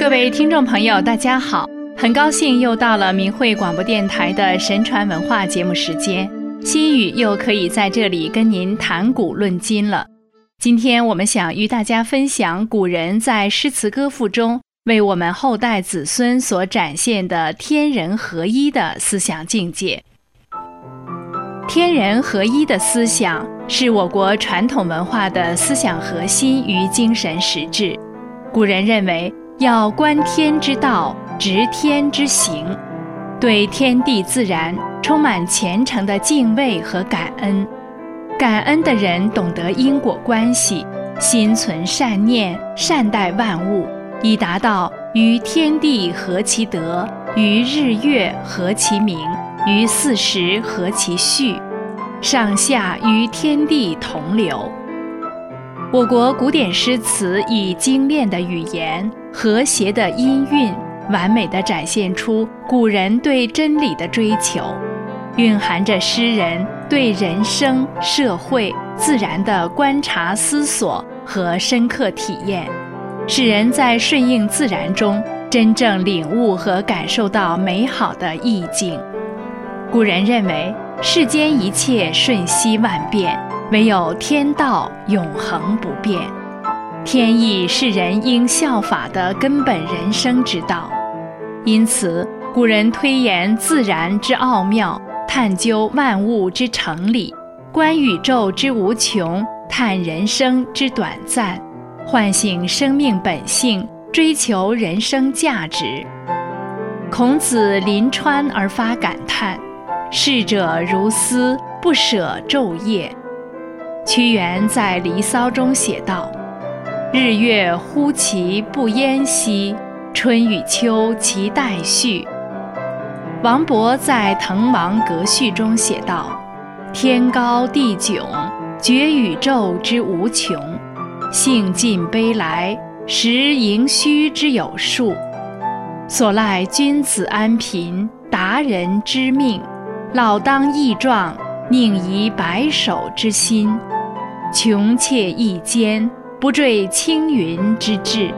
各位听众朋友，大家好，很高兴又到了明慧广播电台的神传文化节目时间，心语又可以在这里跟您谈古论今了。今天我们想与大家分享古人在诗词歌赋中为我们后代子孙所展现的天人合一的思想境界。天人合一的思想是我国传统文化的思想核心与精神实质。古人认为要观天之道，执天之行，对天地自然充满虔诚的敬畏和感恩。感恩的人懂得因果关系，心存善念，善待万物，以达到与天地合其德，与日月合其明。于四时合其序，上下与天地同流。我国古典诗词以精炼的语言、和谐的音韵，完美地展现出古人对真理的追求，蕴含着诗人对人生、社会、自然的观察、思索和深刻体验，使人在顺应自然中真正领悟和感受到美好的意境。古人认为，世间一切瞬息万变，唯有天道永恒不变。天意是人应效法的根本人生之道。因此，古人推演自然之奥妙，探究万物之成理，观宇宙之无穷，探人生之短暂，唤醒生命本性，追求人生价值。孔子临川而发感叹。逝者如斯，不舍昼夜。屈原在《离骚》中写道：“日月忽其不淹兮，春与秋其代序。”王勃在《滕王阁序》中写道：“天高地迥，觉宇宙之无穷；兴尽悲来，识盈虚之有数。所赖君子安贫，达人知命。”老当益壮，宁移白首之心；穷且益坚，不坠青云之志。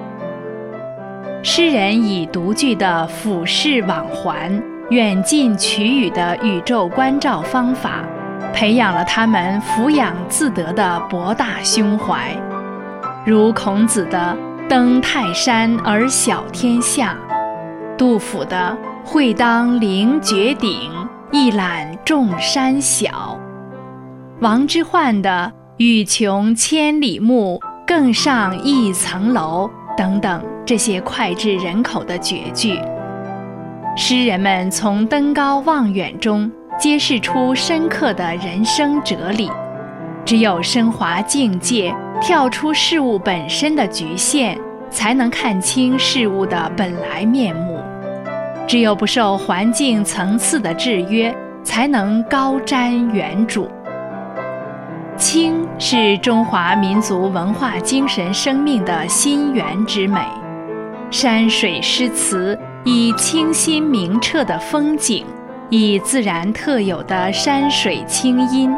诗人以独具的俯视往还、远近取予的宇宙观照方法，培养了他们俯仰自得的博大胸怀，如孔子的“登泰山而小天下”，杜甫的“会当凌绝顶”。一览众山小，王之涣的“欲穷千里目，更上一层楼”等等，这些脍炙人口的绝句，诗人们从登高望远中揭示出深刻的人生哲理。只有升华境界，跳出事物本身的局限，才能看清事物的本来面目。只有不受环境层次的制约，才能高瞻远瞩。清是中华民族文化精神生命的心源之美，山水诗词以清新明澈的风景，以自然特有的山水清音，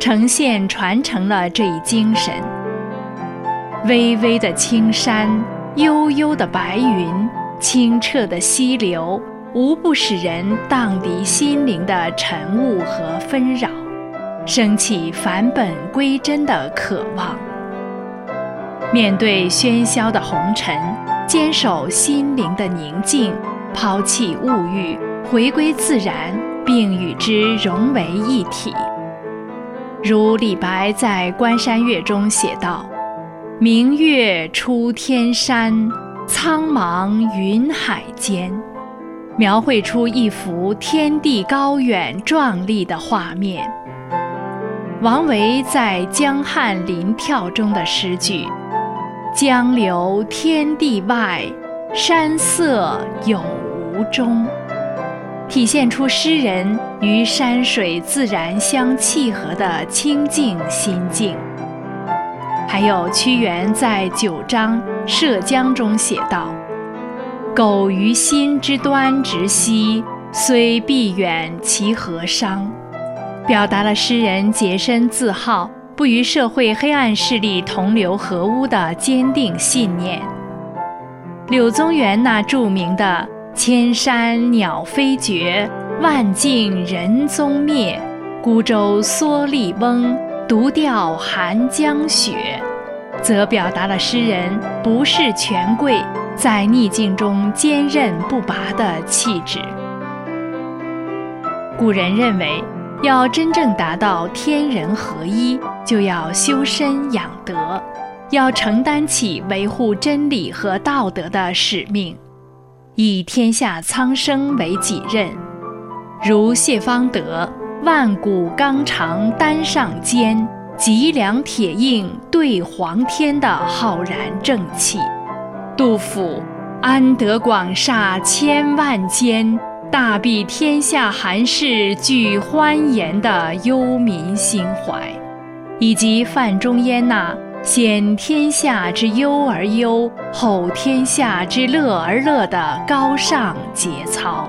呈现传承了这一精神。巍巍的青山，悠悠的白云。清澈的溪流，无不使人荡涤心灵的尘雾和纷扰，升起返本归真的渴望。面对喧嚣的红尘，坚守心灵的宁静，抛弃物欲，回归自然，并与之融为一体。如李白在《关山月》中写道：“明月出天山。”苍茫云海间，描绘出一幅天地高远壮丽的画面。王维在《江汉临眺》中的诗句：“江流天地外，山色有无中”，体现出诗人与山水自然相契合的清静心境。还有屈原在九章《涉江》中写道：“苟于心之端直兮，虽必远其何伤。”表达了诗人洁身自好、不与社会黑暗势力同流合污的坚定信念。柳宗元那著名的“千山鸟飞绝，万径人踪灭。孤舟蓑笠翁，独钓寒江雪”，则表达了诗人不是权贵，在逆境中坚韧不拔的气质。古人认为，要真正达到天人合一，就要修身养德，要承担起维护真理和道德的使命，以天下苍生为己任。如谢方德。万古纲常担上肩，脊梁铁硬对黄天的浩然正气。杜甫安得广厦千万间，大庇天下寒士俱欢颜的忧民心怀，以及范仲淹那先天下之忧而忧，后天下之乐而乐的高尚节操。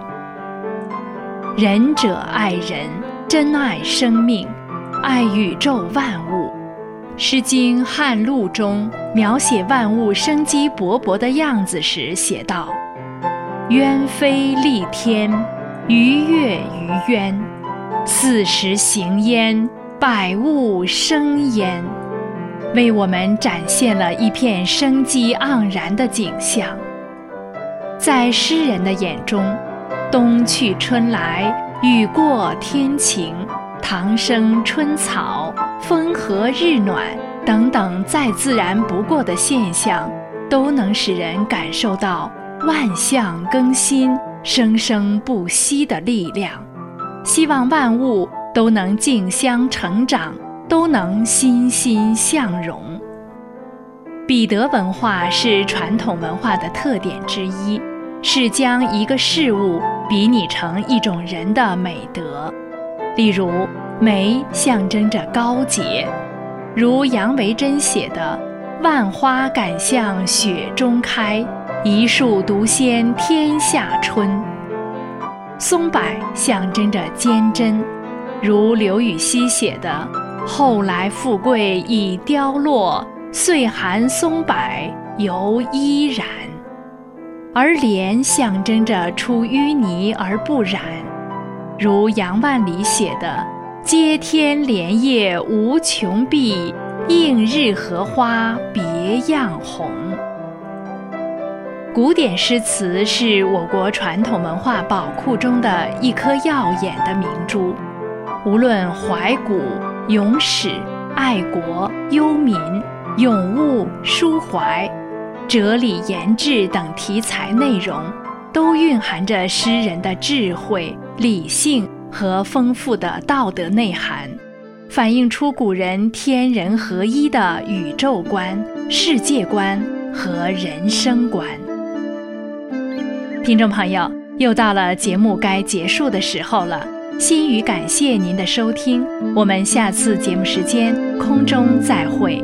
仁者爱人。珍爱生命，爱宇宙万物。《诗经·汉录》中描写万物生机勃勃的样子时写道：“鸢飞戾天，鱼跃于渊。四时行焉，百物生焉。”为我们展现了一片生机盎然的景象。在诗人的眼中，冬去春来。雨过天晴，唐生春草，风和日暖等等再自然不过的现象，都能使人感受到万象更新、生生不息的力量。希望万物都能竞相成长，都能欣欣向荣。彼得文化是传统文化的特点之一，是将一个事物。比拟成一种人的美德，例如梅象征着高洁，如杨维桢写的“万花敢向雪中开，一树独鲜天下春”；松柏象征着坚贞，如刘禹锡写的“后来富贵已凋落，岁寒松柏犹依然”。而莲象征着出淤泥而不染，如杨万里写的“接天莲叶无穷碧，映日荷花别样红”。古典诗词是我国传统文化宝库中的一颗耀眼的明珠，无论怀古、咏史、爱国、忧民、咏物、抒怀。哲理、言志等题材内容，都蕴含着诗人的智慧、理性和丰富的道德内涵，反映出古人天人合一的宇宙观、世界观和人生观。听众朋友，又到了节目该结束的时候了，心语感谢您的收听，我们下次节目时间空中再会。